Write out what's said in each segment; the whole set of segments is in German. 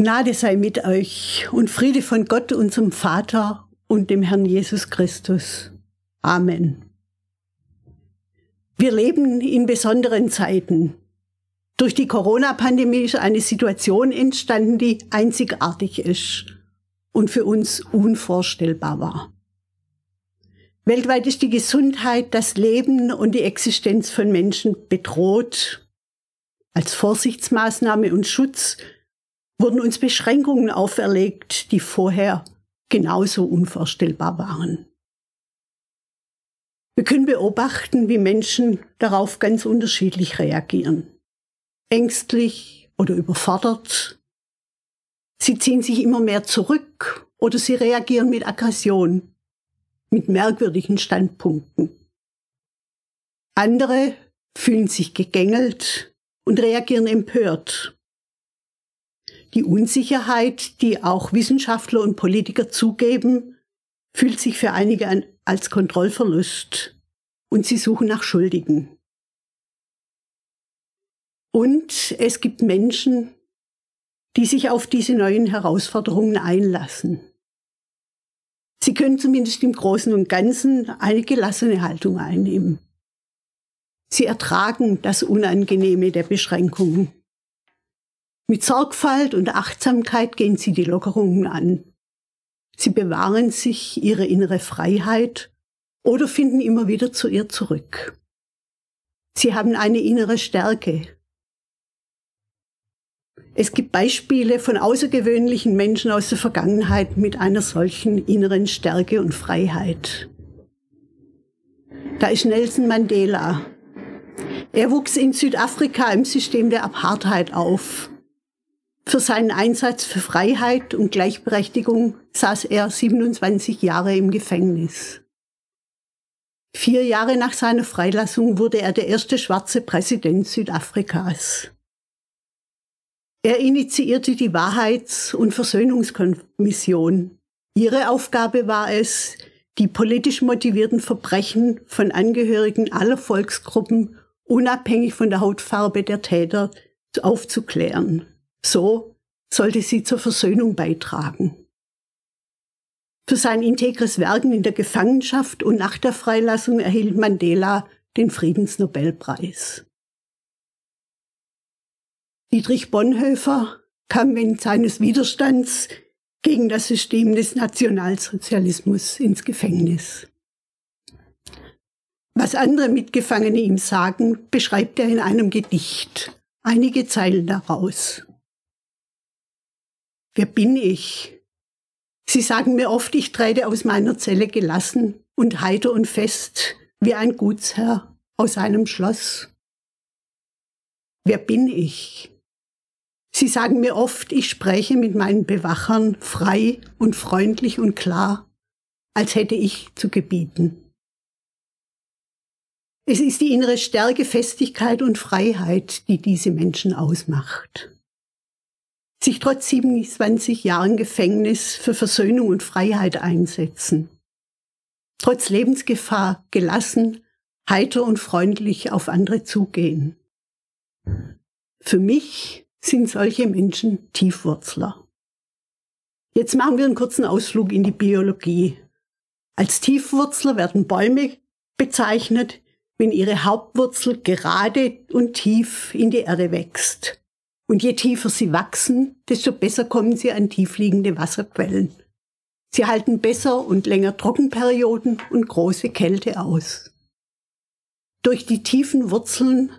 Gnade sei mit euch und Friede von Gott, unserem Vater und dem Herrn Jesus Christus. Amen. Wir leben in besonderen Zeiten. Durch die Corona-Pandemie ist eine Situation entstanden, die einzigartig ist und für uns unvorstellbar war. Weltweit ist die Gesundheit, das Leben und die Existenz von Menschen bedroht. Als Vorsichtsmaßnahme und Schutz wurden uns Beschränkungen auferlegt, die vorher genauso unvorstellbar waren. Wir können beobachten, wie Menschen darauf ganz unterschiedlich reagieren. Ängstlich oder überfordert. Sie ziehen sich immer mehr zurück oder sie reagieren mit Aggression, mit merkwürdigen Standpunkten. Andere fühlen sich gegängelt und reagieren empört die Unsicherheit, die auch Wissenschaftler und Politiker zugeben, fühlt sich für einige als Kontrollverlust und sie suchen nach Schuldigen. Und es gibt Menschen, die sich auf diese neuen Herausforderungen einlassen. Sie können zumindest im Großen und Ganzen eine gelassene Haltung einnehmen. Sie ertragen das Unangenehme der Beschränkungen. Mit Sorgfalt und Achtsamkeit gehen sie die Lockerungen an. Sie bewahren sich ihre innere Freiheit oder finden immer wieder zu ihr zurück. Sie haben eine innere Stärke. Es gibt Beispiele von außergewöhnlichen Menschen aus der Vergangenheit mit einer solchen inneren Stärke und Freiheit. Da ist Nelson Mandela. Er wuchs in Südafrika im System der Apartheid auf. Für seinen Einsatz für Freiheit und Gleichberechtigung saß er 27 Jahre im Gefängnis. Vier Jahre nach seiner Freilassung wurde er der erste schwarze Präsident Südafrikas. Er initiierte die Wahrheits- und Versöhnungskommission. Ihre Aufgabe war es, die politisch motivierten Verbrechen von Angehörigen aller Volksgruppen unabhängig von der Hautfarbe der Täter aufzuklären. So sollte sie zur Versöhnung beitragen. Für sein integres Werken in der Gefangenschaft und nach der Freilassung erhielt Mandela den Friedensnobelpreis. Dietrich Bonhoeffer kam wegen seines Widerstands gegen das System des Nationalsozialismus ins Gefängnis. Was andere Mitgefangene ihm sagen, beschreibt er in einem Gedicht. Einige Zeilen daraus. Wer bin ich? Sie sagen mir oft, ich trete aus meiner Zelle gelassen und heiter und fest wie ein Gutsherr aus einem Schloss. Wer bin ich? Sie sagen mir oft, ich spreche mit meinen Bewachern frei und freundlich und klar, als hätte ich zu gebieten. Es ist die innere Stärke, Festigkeit und Freiheit, die diese Menschen ausmacht sich trotz 27 Jahren Gefängnis für Versöhnung und Freiheit einsetzen. Trotz Lebensgefahr gelassen, heiter und freundlich auf andere zugehen. Für mich sind solche Menschen Tiefwurzler. Jetzt machen wir einen kurzen Ausflug in die Biologie. Als Tiefwurzler werden Bäume bezeichnet, wenn ihre Hauptwurzel gerade und tief in die Erde wächst. Und je tiefer sie wachsen, desto besser kommen sie an tiefliegende Wasserquellen. Sie halten besser und länger Trockenperioden und große Kälte aus. Durch die tiefen Wurzeln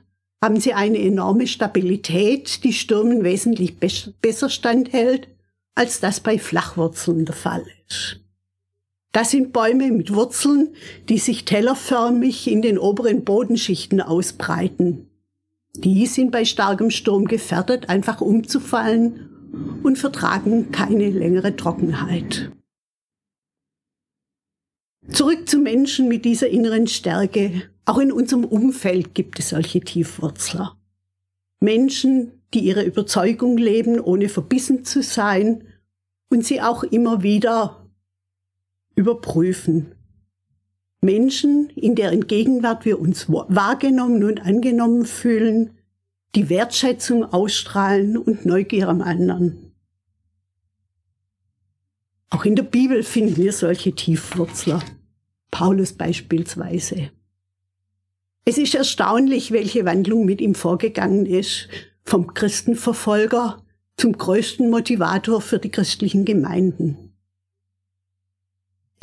haben sie eine enorme Stabilität, die Stürmen wesentlich besser standhält, als das bei Flachwurzeln der Fall ist. Das sind Bäume mit Wurzeln, die sich tellerförmig in den oberen Bodenschichten ausbreiten. Die sind bei starkem Sturm gefährdet, einfach umzufallen und vertragen keine längere Trockenheit. Zurück zu Menschen mit dieser inneren Stärke. Auch in unserem Umfeld gibt es solche Tiefwurzler. Menschen, die ihre Überzeugung leben, ohne verbissen zu sein und sie auch immer wieder überprüfen. Menschen, in deren Gegenwart wir uns wahrgenommen und angenommen fühlen, die Wertschätzung ausstrahlen und Neugier am anderen. Auch in der Bibel finden wir solche Tiefwurzler. Paulus beispielsweise. Es ist erstaunlich, welche Wandlung mit ihm vorgegangen ist, vom Christenverfolger zum größten Motivator für die christlichen Gemeinden.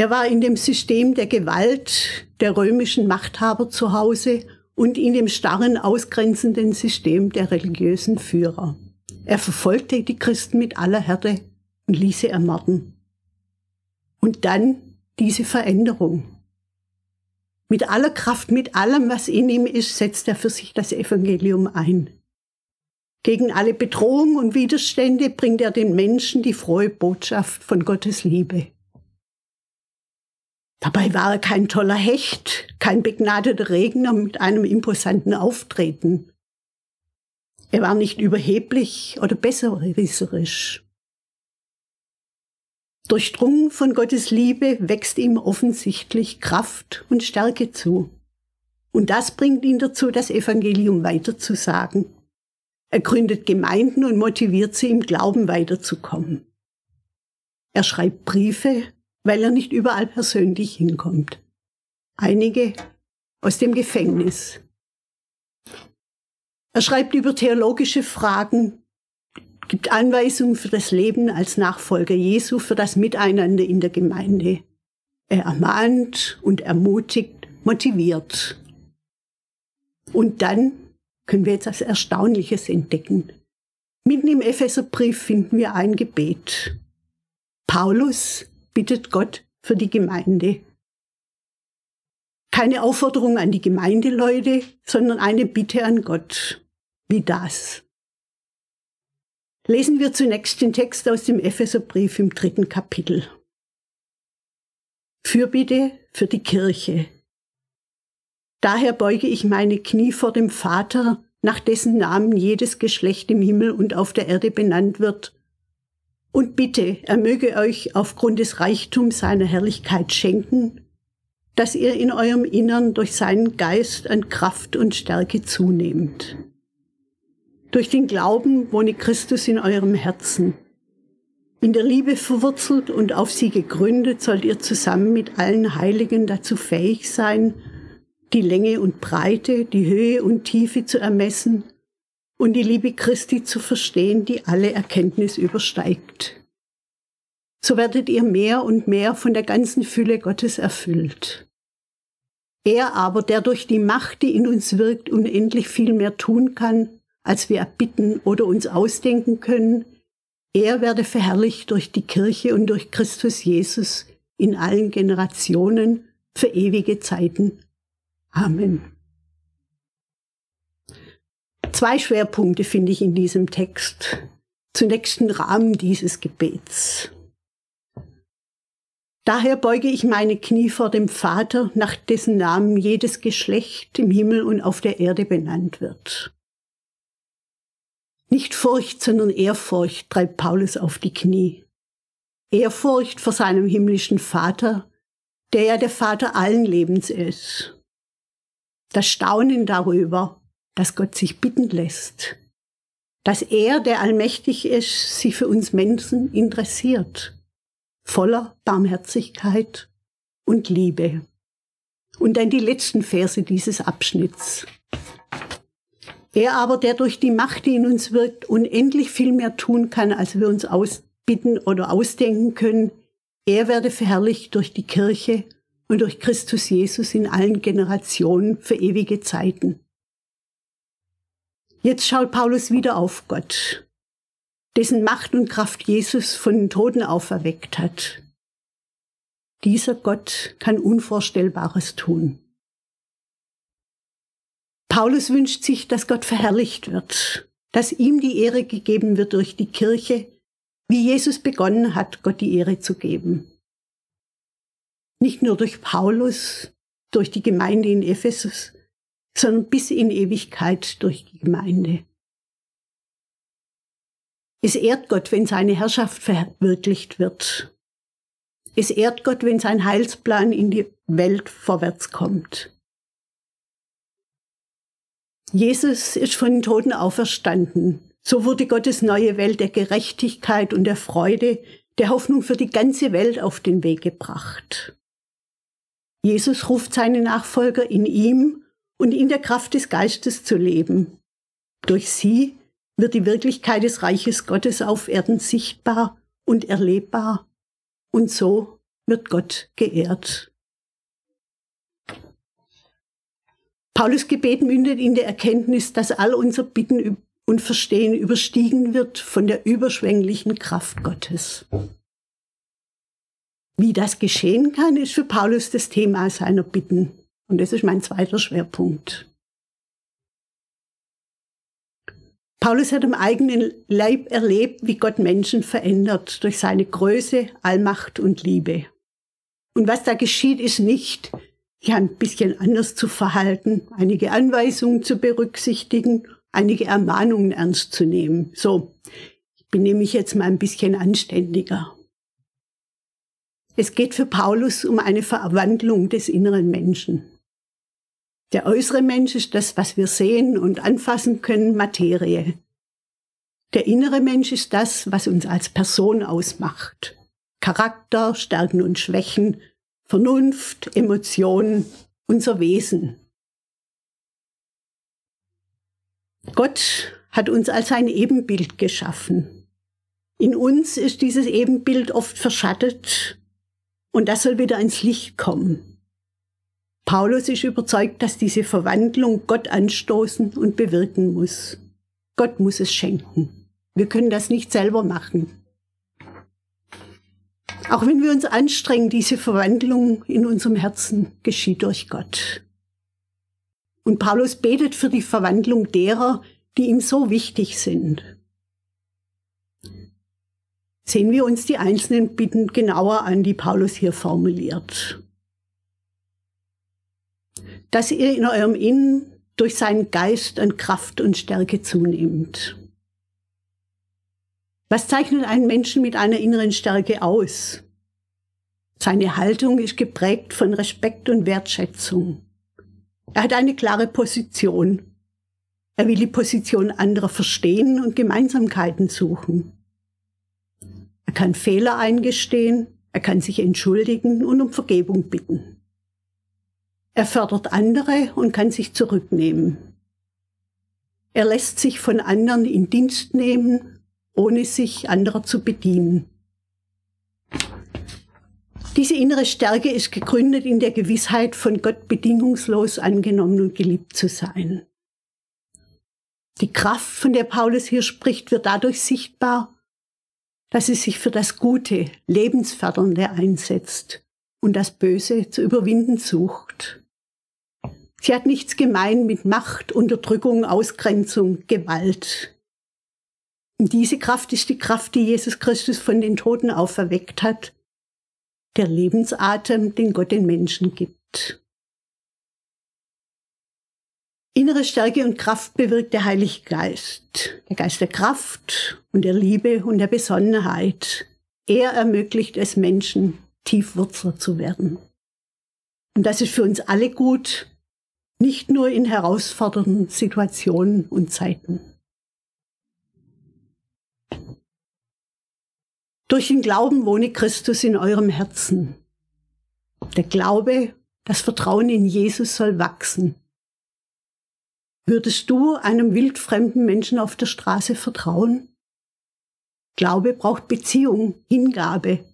Er war in dem System der Gewalt der römischen Machthaber zu Hause und in dem starren, ausgrenzenden System der religiösen Führer. Er verfolgte die Christen mit aller Härte und ließ sie ermorden. Und dann diese Veränderung. Mit aller Kraft, mit allem, was in ihm ist, setzt er für sich das Evangelium ein. Gegen alle Bedrohung und Widerstände bringt er den Menschen die frohe Botschaft von Gottes Liebe. Dabei war er kein toller Hecht, kein begnadeter Regner mit einem imposanten Auftreten. Er war nicht überheblich oder besserwisserisch. Durchdrungen von Gottes Liebe wächst ihm offensichtlich Kraft und Stärke zu. Und das bringt ihn dazu, das Evangelium weiterzusagen. Er gründet Gemeinden und motiviert sie im Glauben weiterzukommen. Er schreibt Briefe, weil er nicht überall persönlich hinkommt. Einige aus dem Gefängnis. Er schreibt über theologische Fragen, gibt Anweisungen für das Leben als Nachfolger Jesu, für das Miteinander in der Gemeinde. Er ermahnt und ermutigt, motiviert. Und dann können wir jetzt etwas Erstaunliches entdecken. Mitten im Epheserbrief finden wir ein Gebet. Paulus bittet Gott für die Gemeinde. Keine Aufforderung an die Gemeindeleute, sondern eine Bitte an Gott. Wie das? Lesen wir zunächst den Text aus dem Epheserbrief im dritten Kapitel. Fürbitte für die Kirche. Daher beuge ich meine Knie vor dem Vater, nach dessen Namen jedes Geschlecht im Himmel und auf der Erde benannt wird, und bitte, er möge euch aufgrund des Reichtums seiner Herrlichkeit schenken, dass ihr in eurem Innern durch seinen Geist an Kraft und Stärke zunehmt. Durch den Glauben wohne Christus in eurem Herzen. In der Liebe verwurzelt und auf sie gegründet, sollt ihr zusammen mit allen Heiligen dazu fähig sein, die Länge und Breite, die Höhe und Tiefe zu ermessen und die Liebe Christi zu verstehen, die alle Erkenntnis übersteigt. So werdet ihr mehr und mehr von der ganzen Fülle Gottes erfüllt. Er aber, der durch die Macht, die in uns wirkt, unendlich viel mehr tun kann, als wir erbitten oder uns ausdenken können. Er werde verherrlicht durch die Kirche und durch Christus Jesus in allen Generationen für ewige Zeiten. Amen. Zwei Schwerpunkte finde ich in diesem Text. Zunächst den Rahmen dieses Gebets. Daher beuge ich meine Knie vor dem Vater, nach dessen Namen jedes Geschlecht im Himmel und auf der Erde benannt wird. Nicht Furcht, sondern Ehrfurcht treibt Paulus auf die Knie. Ehrfurcht vor seinem himmlischen Vater, der ja der Vater allen Lebens ist. Das Staunen darüber, dass Gott sich bitten lässt, dass er, der allmächtig ist, sich für uns Menschen interessiert, voller Barmherzigkeit und Liebe. Und dann die letzten Verse dieses Abschnitts. Er aber, der durch die Macht, die in uns wirkt, unendlich viel mehr tun kann, als wir uns ausbitten oder ausdenken können, er werde verherrlicht durch die Kirche und durch Christus Jesus in allen Generationen für ewige Zeiten. Jetzt schaut Paulus wieder auf Gott, dessen Macht und Kraft Jesus von den Toten auferweckt hat. Dieser Gott kann Unvorstellbares tun. Paulus wünscht sich, dass Gott verherrlicht wird, dass ihm die Ehre gegeben wird durch die Kirche, wie Jesus begonnen hat, Gott die Ehre zu geben. Nicht nur durch Paulus, durch die Gemeinde in Ephesus, sondern bis in Ewigkeit durch die Gemeinde. Es ehrt Gott, wenn seine Herrschaft verwirklicht wird. Es ehrt Gott, wenn sein Heilsplan in die Welt vorwärts kommt. Jesus ist von den Toten auferstanden. So wurde Gottes neue Welt der Gerechtigkeit und der Freude, der Hoffnung für die ganze Welt auf den Weg gebracht. Jesus ruft seine Nachfolger in ihm und in der Kraft des Geistes zu leben. Durch sie wird die Wirklichkeit des Reiches Gottes auf Erden sichtbar und erlebbar und so wird Gott geehrt. Paulus Gebet mündet in der Erkenntnis, dass all unser Bitten und Verstehen überstiegen wird von der überschwänglichen Kraft Gottes. Wie das geschehen kann, ist für Paulus das Thema seiner Bitten. Und das ist mein zweiter Schwerpunkt. Paulus hat am eigenen Leib erlebt, wie Gott Menschen verändert durch seine Größe, Allmacht und Liebe. Und was da geschieht, ist nicht, ja ein bisschen anders zu verhalten, einige Anweisungen zu berücksichtigen, einige Ermahnungen ernst zu nehmen. So, ich benehme mich jetzt mal ein bisschen anständiger. Es geht für Paulus um eine Verwandlung des inneren Menschen. Der äußere Mensch ist das, was wir sehen und anfassen können, Materie. Der innere Mensch ist das, was uns als Person ausmacht. Charakter, Stärken und Schwächen, Vernunft, Emotionen, unser Wesen. Gott hat uns als ein Ebenbild geschaffen. In uns ist dieses Ebenbild oft verschattet und das soll wieder ins Licht kommen. Paulus ist überzeugt, dass diese Verwandlung Gott anstoßen und bewirken muss. Gott muss es schenken. Wir können das nicht selber machen. Auch wenn wir uns anstrengen, diese Verwandlung in unserem Herzen geschieht durch Gott. Und Paulus betet für die Verwandlung derer, die ihm so wichtig sind. Sehen wir uns die einzelnen Bitten genauer an, die Paulus hier formuliert. Dass ihr in eurem Innen durch seinen Geist an Kraft und Stärke zunehmt. Was zeichnet einen Menschen mit einer inneren Stärke aus? Seine Haltung ist geprägt von Respekt und Wertschätzung. Er hat eine klare Position. Er will die Position anderer verstehen und Gemeinsamkeiten suchen. Er kann Fehler eingestehen, er kann sich entschuldigen und um Vergebung bitten. Er fördert andere und kann sich zurücknehmen. Er lässt sich von anderen in Dienst nehmen ohne sich anderer zu bedienen. Diese innere Stärke ist gegründet in der Gewissheit, von Gott bedingungslos angenommen und geliebt zu sein. Die Kraft, von der Paulus hier spricht, wird dadurch sichtbar, dass es sich für das Gute, Lebensfördernde einsetzt und das Böse zu überwinden sucht. Sie hat nichts gemein mit Macht, Unterdrückung, Ausgrenzung, Gewalt. Und diese Kraft ist die Kraft, die Jesus Christus von den Toten auferweckt hat, der Lebensatem, den Gott den Menschen gibt. Innere Stärke und Kraft bewirkt der Heilige Geist, der Geist der Kraft und der Liebe und der Besonnenheit. Er ermöglicht es Menschen, Tiefwurzler zu werden. Und das ist für uns alle gut, nicht nur in herausfordernden Situationen und Zeiten. Durch den Glauben wohne Christus in eurem Herzen. Der Glaube, das Vertrauen in Jesus soll wachsen. Würdest du einem wildfremden Menschen auf der Straße vertrauen? Glaube braucht Beziehung, Hingabe.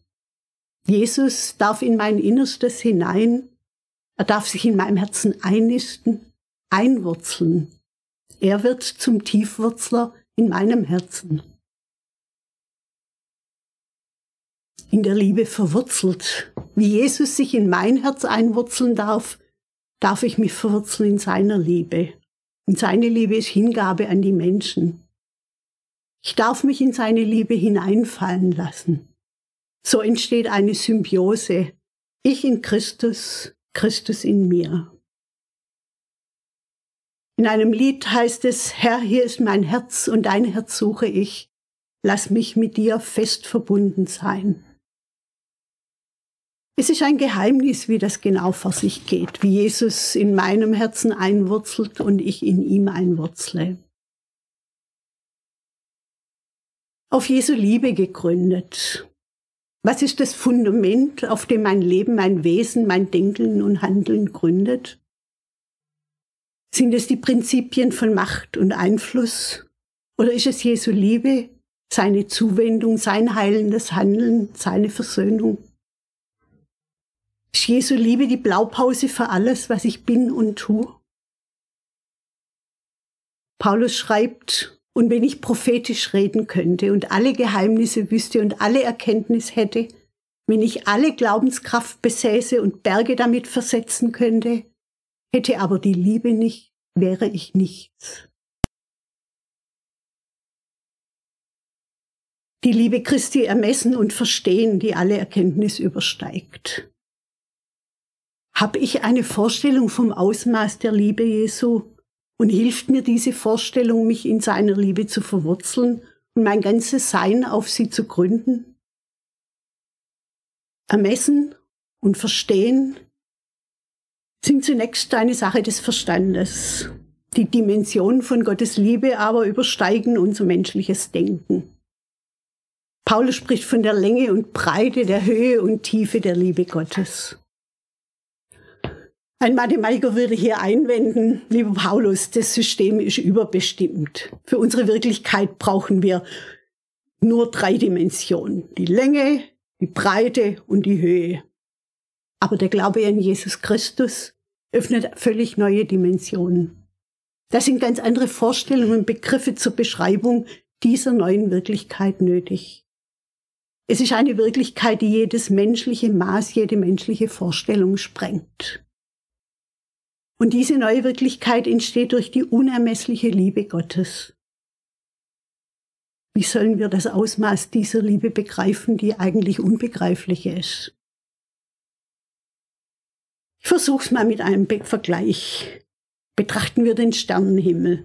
Jesus darf in mein Innerstes hinein. Er darf sich in meinem Herzen einnisten, einwurzeln. Er wird zum Tiefwurzler in meinem Herzen. in der Liebe verwurzelt. Wie Jesus sich in mein Herz einwurzeln darf, darf ich mich verwurzeln in seiner Liebe. Und seine Liebe ist Hingabe an die Menschen. Ich darf mich in seine Liebe hineinfallen lassen. So entsteht eine Symbiose. Ich in Christus, Christus in mir. In einem Lied heißt es, Herr, hier ist mein Herz und dein Herz suche ich. Lass mich mit dir fest verbunden sein. Es ist ein Geheimnis, wie das genau vor sich geht, wie Jesus in meinem Herzen einwurzelt und ich in ihm einwurzle. Auf Jesu Liebe gegründet. Was ist das Fundament, auf dem mein Leben, mein Wesen, mein Denken und Handeln gründet? Sind es die Prinzipien von Macht und Einfluss? Oder ist es Jesu Liebe, seine Zuwendung, sein heilendes Handeln, seine Versöhnung? Ist Jesu Liebe die Blaupause für alles, was ich bin und tue? Paulus schreibt, und wenn ich prophetisch reden könnte und alle Geheimnisse wüsste und alle Erkenntnis hätte, wenn ich alle Glaubenskraft besäße und Berge damit versetzen könnte, hätte aber die Liebe nicht, wäre ich nichts. Die Liebe Christi ermessen und verstehen, die alle Erkenntnis übersteigt. Habe ich eine Vorstellung vom Ausmaß der Liebe Jesu und hilft mir diese Vorstellung, mich in seiner Liebe zu verwurzeln und mein ganzes Sein auf sie zu gründen? Ermessen und Verstehen sind zunächst eine Sache des Verstandes. Die Dimensionen von Gottes Liebe aber übersteigen unser menschliches Denken. Paulus spricht von der Länge und Breite, der Höhe und Tiefe der Liebe Gottes. Ein Mathematiker würde hier einwenden, lieber Paulus, das System ist überbestimmt. Für unsere Wirklichkeit brauchen wir nur drei Dimensionen. Die Länge, die Breite und die Höhe. Aber der Glaube an Jesus Christus öffnet völlig neue Dimensionen. Das sind ganz andere Vorstellungen und Begriffe zur Beschreibung dieser neuen Wirklichkeit nötig. Es ist eine Wirklichkeit, die jedes menschliche Maß, jede menschliche Vorstellung sprengt. Und diese neue Wirklichkeit entsteht durch die unermessliche Liebe Gottes. Wie sollen wir das Ausmaß dieser Liebe begreifen, die eigentlich unbegreiflich ist? Ich versuche es mal mit einem Vergleich. Betrachten wir den Sternenhimmel.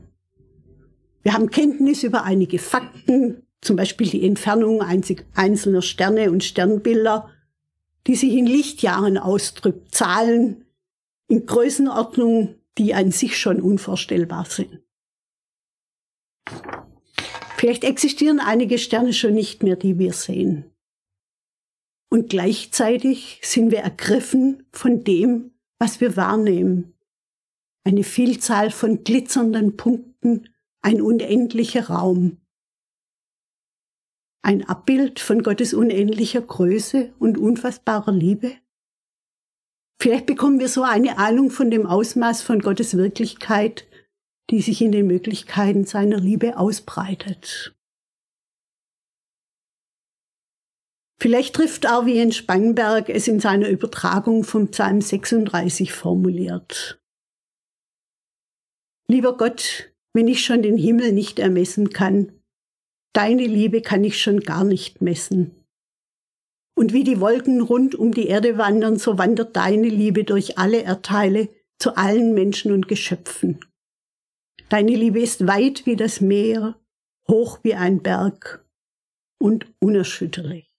Wir haben Kenntnis über einige Fakten, zum Beispiel die Entfernung einzelner Sterne und Sternbilder, die sich in Lichtjahren ausdrückt, Zahlen, in Größenordnungen, die an sich schon unvorstellbar sind. Vielleicht existieren einige Sterne schon nicht mehr, die wir sehen. Und gleichzeitig sind wir ergriffen von dem, was wir wahrnehmen. Eine Vielzahl von glitzernden Punkten, ein unendlicher Raum. Ein Abbild von Gottes unendlicher Größe und unfassbarer Liebe? Vielleicht bekommen wir so eine Ahnung von dem Ausmaß von Gottes Wirklichkeit, die sich in den Möglichkeiten seiner Liebe ausbreitet. Vielleicht trifft Arvien Spangenberg es in seiner Übertragung vom Psalm 36 formuliert. Lieber Gott, wenn ich schon den Himmel nicht ermessen kann, deine Liebe kann ich schon gar nicht messen. Und wie die Wolken rund um die Erde wandern, so wandert deine Liebe durch alle Erdteile zu allen Menschen und Geschöpfen. Deine Liebe ist weit wie das Meer, hoch wie ein Berg und unerschütterlich.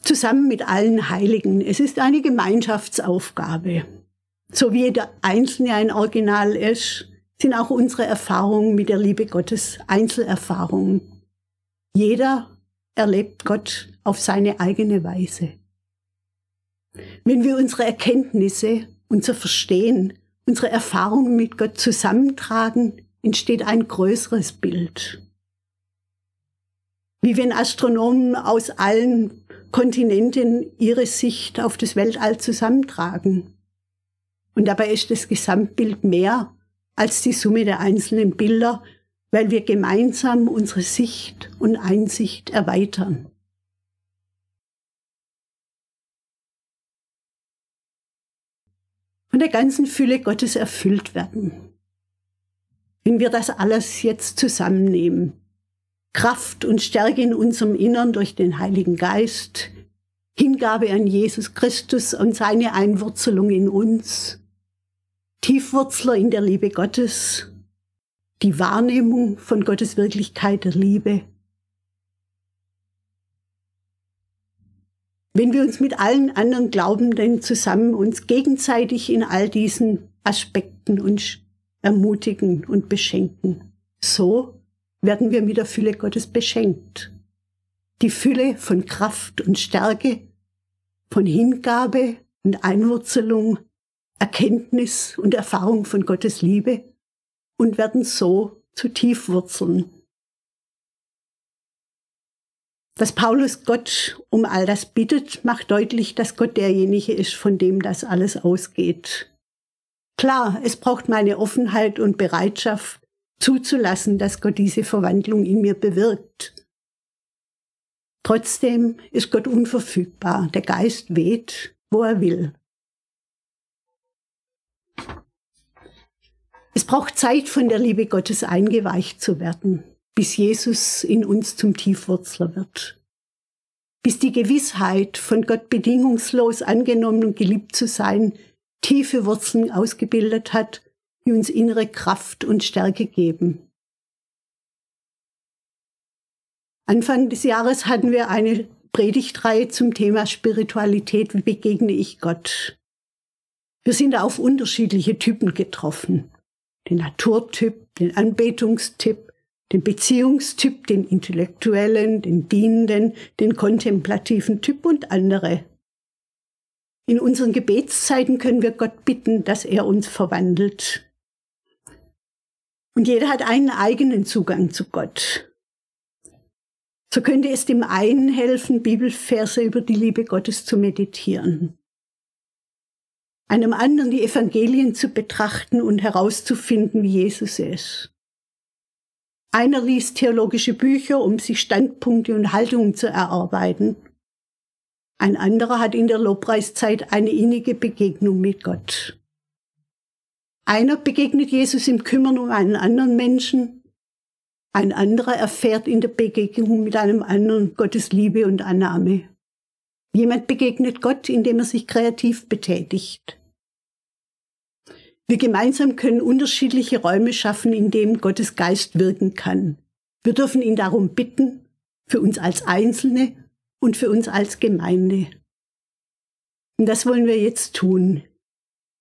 Zusammen mit allen Heiligen. Es ist eine Gemeinschaftsaufgabe. So wie jeder Einzelne ein Original ist, sind auch unsere Erfahrungen mit der Liebe Gottes Einzelerfahrungen. Jeder erlebt Gott auf seine eigene Weise. Wenn wir unsere Erkenntnisse, unser Verstehen, unsere Erfahrungen mit Gott zusammentragen, entsteht ein größeres Bild. Wie wenn Astronomen aus allen Kontinenten ihre Sicht auf das Weltall zusammentragen. Und dabei ist das Gesamtbild mehr als die Summe der einzelnen Bilder, weil wir gemeinsam unsere Sicht und Einsicht erweitern. Von der ganzen Fülle Gottes erfüllt werden. Wenn wir das alles jetzt zusammennehmen, Kraft und Stärke in unserem Innern durch den Heiligen Geist, Hingabe an Jesus Christus und seine Einwurzelung in uns, Tiefwurzler in der Liebe Gottes, die Wahrnehmung von Gottes Wirklichkeit der Liebe. Wenn wir uns mit allen anderen Glaubenden zusammen uns gegenseitig in all diesen Aspekten uns ermutigen und beschenken, so werden wir mit der Fülle Gottes beschenkt. Die Fülle von Kraft und Stärke, von Hingabe und Einwurzelung, Erkenntnis und Erfahrung von Gottes Liebe und werden so zu Tiefwurzeln. Dass Paulus Gott um all das bittet, macht deutlich, dass Gott derjenige ist, von dem das alles ausgeht. Klar, es braucht meine Offenheit und Bereitschaft, zuzulassen, dass Gott diese Verwandlung in mir bewirkt. Trotzdem ist Gott unverfügbar. Der Geist weht, wo er will. Es braucht Zeit, von der Liebe Gottes eingeweicht zu werden, bis Jesus in uns zum Tiefwurzler wird. Bis die Gewissheit, von Gott bedingungslos angenommen und geliebt zu sein, tiefe Wurzeln ausgebildet hat, die uns innere Kraft und Stärke geben. Anfang des Jahres hatten wir eine Predigtreihe zum Thema Spiritualität, wie begegne ich Gott. Wir sind auf unterschiedliche Typen getroffen. Den Naturtyp, den Anbetungstyp, den Beziehungstyp, den intellektuellen, den dienenden, den kontemplativen Typ und andere. In unseren Gebetszeiten können wir Gott bitten, dass er uns verwandelt. Und jeder hat einen eigenen Zugang zu Gott. So könnte es dem einen helfen, Bibelverse über die Liebe Gottes zu meditieren. Einem anderen die Evangelien zu betrachten und herauszufinden, wie Jesus ist. Einer liest theologische Bücher, um sich Standpunkte und Haltungen zu erarbeiten. Ein anderer hat in der Lobpreiszeit eine innige Begegnung mit Gott. Einer begegnet Jesus im Kümmern um einen anderen Menschen. Ein anderer erfährt in der Begegnung mit einem anderen Gottes Liebe und Annahme. Jemand begegnet Gott, indem er sich kreativ betätigt. Wir gemeinsam können unterschiedliche Räume schaffen, in denen Gottes Geist wirken kann. Wir dürfen ihn darum bitten, für uns als Einzelne und für uns als Gemeinde. Und das wollen wir jetzt tun.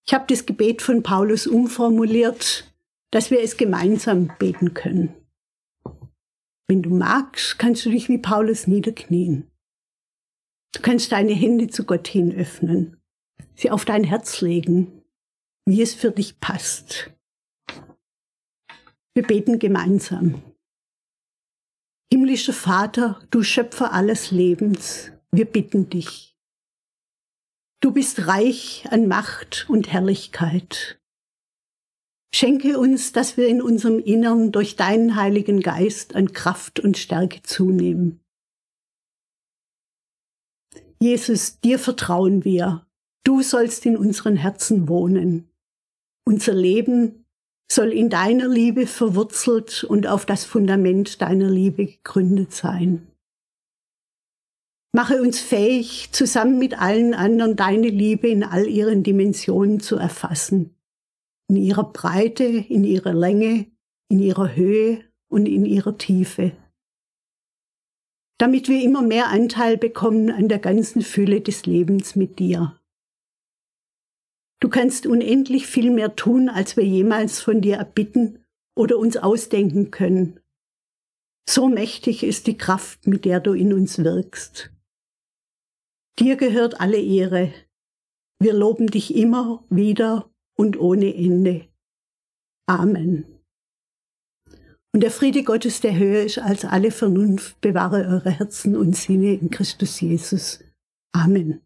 Ich habe das Gebet von Paulus umformuliert, dass wir es gemeinsam beten können. Wenn du magst, kannst du dich wie Paulus niederknien. Du kannst deine Hände zu Gott hin öffnen, sie auf dein Herz legen, wie es für dich passt. Wir beten gemeinsam. Himmlischer Vater, du Schöpfer alles Lebens, wir bitten dich. Du bist reich an Macht und Herrlichkeit. Schenke uns, dass wir in unserem Innern durch deinen Heiligen Geist an Kraft und Stärke zunehmen. Jesus, dir vertrauen wir. Du sollst in unseren Herzen wohnen. Unser Leben soll in deiner Liebe verwurzelt und auf das Fundament deiner Liebe gegründet sein. Mache uns fähig, zusammen mit allen anderen deine Liebe in all ihren Dimensionen zu erfassen. In ihrer Breite, in ihrer Länge, in ihrer Höhe und in ihrer Tiefe. Damit wir immer mehr Anteil bekommen an der ganzen Fülle des Lebens mit dir. Du kannst unendlich viel mehr tun, als wir jemals von dir erbitten oder uns ausdenken können. So mächtig ist die Kraft, mit der du in uns wirkst. Dir gehört alle Ehre. Wir loben dich immer wieder und ohne Ende. Amen. Und der Friede Gottes, der höher ist als alle Vernunft, bewahre eure Herzen und Sinne in Christus Jesus. Amen.